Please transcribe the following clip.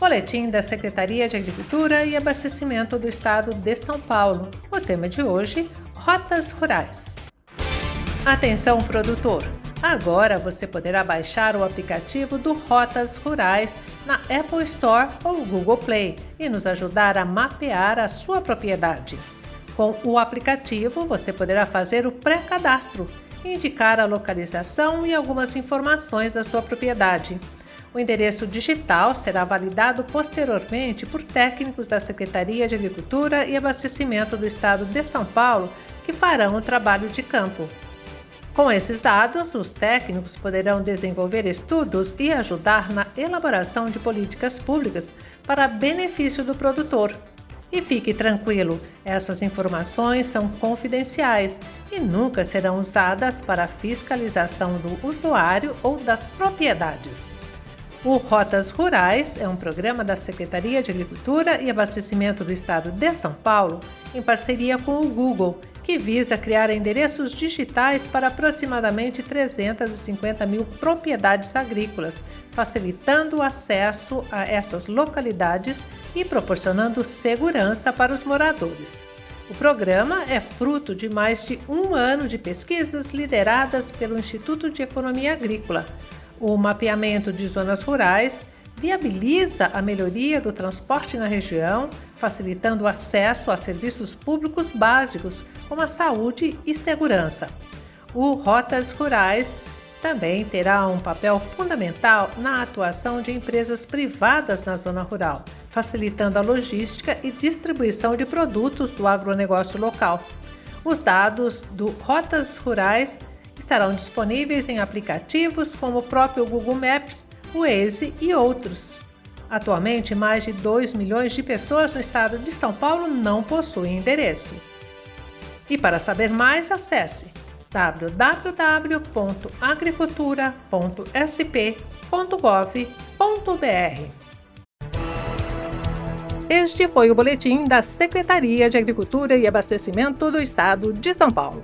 Boletim da Secretaria de Agricultura e Abastecimento do Estado de São Paulo. O tema de hoje: Rotas Rurais. Atenção, produtor! Agora você poderá baixar o aplicativo do Rotas Rurais na Apple Store ou Google Play e nos ajudar a mapear a sua propriedade. Com o aplicativo, você poderá fazer o pré-cadastro, indicar a localização e algumas informações da sua propriedade. O endereço digital será validado posteriormente por técnicos da Secretaria de Agricultura e Abastecimento do Estado de São Paulo que farão o trabalho de campo. Com esses dados, os técnicos poderão desenvolver estudos e ajudar na elaboração de políticas públicas para benefício do produtor. E fique tranquilo, essas informações são confidenciais e nunca serão usadas para fiscalização do usuário ou das propriedades. O Rotas Rurais é um programa da Secretaria de Agricultura e Abastecimento do Estado de São Paulo, em parceria com o Google, que visa criar endereços digitais para aproximadamente 350 mil propriedades agrícolas, facilitando o acesso a essas localidades e proporcionando segurança para os moradores. O programa é fruto de mais de um ano de pesquisas lideradas pelo Instituto de Economia Agrícola o mapeamento de zonas rurais viabiliza a melhoria do transporte na região, facilitando o acesso a serviços públicos básicos, como a saúde e segurança. O Rotas Rurais também terá um papel fundamental na atuação de empresas privadas na zona rural, facilitando a logística e distribuição de produtos do agronegócio local. Os dados do Rotas Rurais estarão disponíveis em aplicativos como o próprio Google Maps, o Waze e outros. Atualmente, mais de 2 milhões de pessoas no estado de São Paulo não possuem endereço. E para saber mais, acesse www.agricultura.sp.gov.br. Este foi o boletim da Secretaria de Agricultura e Abastecimento do Estado de São Paulo.